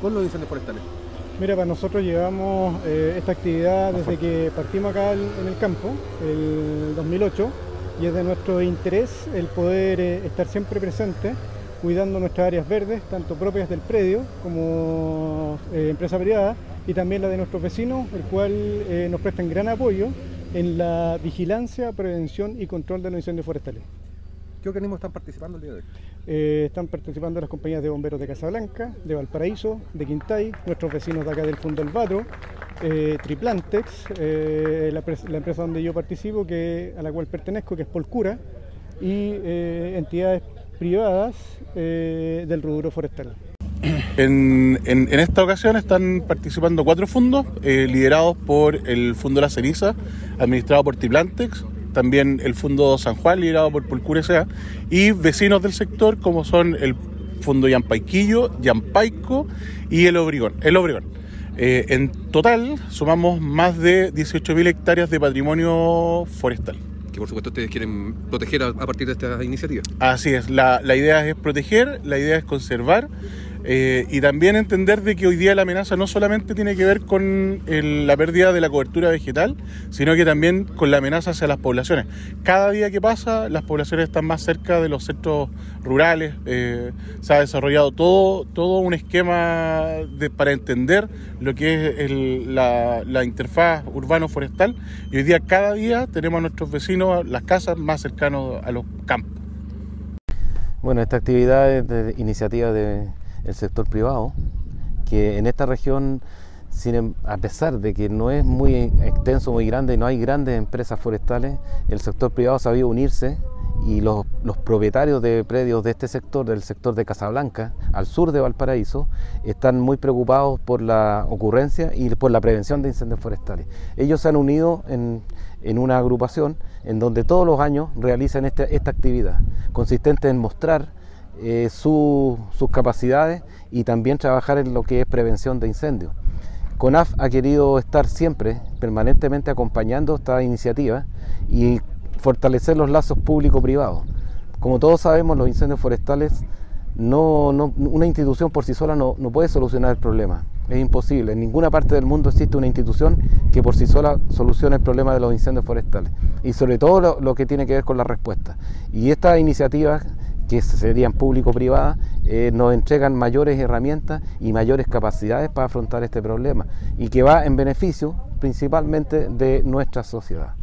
con los incendios forestales? Mira, para nosotros llevamos eh, esta actividad desde que partimos acá en el campo, el 2008, y es de nuestro interés el poder eh, estar siempre presente cuidando nuestras áreas verdes, tanto propias del predio como eh, empresa privada, y también la de nuestros vecinos, el cual eh, nos prestan gran apoyo en la vigilancia, prevención y control de los incendios forestales. ¿Qué organismos están participando el día de hoy? Eh, están participando las compañías de bomberos de Casablanca, de Valparaíso, de Quintay, nuestros vecinos de acá del Fondo del eh, Triplantex, eh, la, la, empresa donde yo participo, que, a la cual pertenezco, que es Polcura, y entidades privadas del rubro forestal. En, en, en, esta ocasión están participando cuatro fondos liderados por el Fondo La Ceniza, administrado por Triplantex, también el Fondo San Juan, liderado por Polcura S.A., y vecinos del sector como son el Fondo Yampaiquillo, Yampaico y el Obregón. El Obregón. Eh, en total sumamos más de 18.000 hectáreas de patrimonio forestal. Que por supuesto ustedes quieren proteger a, a partir de esta iniciativa. Así es, la, la idea es proteger, la idea es conservar eh, y también entender de que hoy día la amenaza no solamente tiene que ver con la pérdida de la cobertura vegetal, sino que también con la amenaza hacia las poblaciones. Cada día que pasa, las poblaciones están más cerca de los centros rurales, eh, se ha desarrollado todo, todo un esquema de, para entender lo que es el, la, la interfaz urbano-forestal y hoy día cada día tenemos a nuestros vecinos las casas más cercanos a los campos. Bueno, esta actividad es de iniciativa de el sector privado, que en esta región, em, a pesar de que no es muy extenso, muy grande y no hay grandes empresas forestales, el sector privado sabido unirse y los, los, propietarios de predios de este sector, del sector de Casablanca, al sur de Valparaíso, están muy preocupados por la ocurrencia y por la prevención de incendios forestales. Ellos se han unido en, en una agrupación en donde todos los años realizan este, esta actividad, consistente en mostrar eh, su, sus capacidades y también trabajar en lo que es prevención de incendios. CONAF ha querido estar siempre, permanentemente acompañando esta iniciativa y fortalecer los lazos público-privados. Como todos sabemos, los incendios forestales, no, no, una institución por sí sola no, no puede solucionar el problema. Es imposible. En ninguna parte del mundo existe una institución que por sí sola solucione el problema de los incendios forestales. Y sobre todo lo, lo que tiene que ver con la respuesta. Y esta iniciativa que serían público-privadas, eh, nos entregan mayores herramientas y mayores capacidades para afrontar este problema y que va en beneficio principalmente de nuestra sociedad.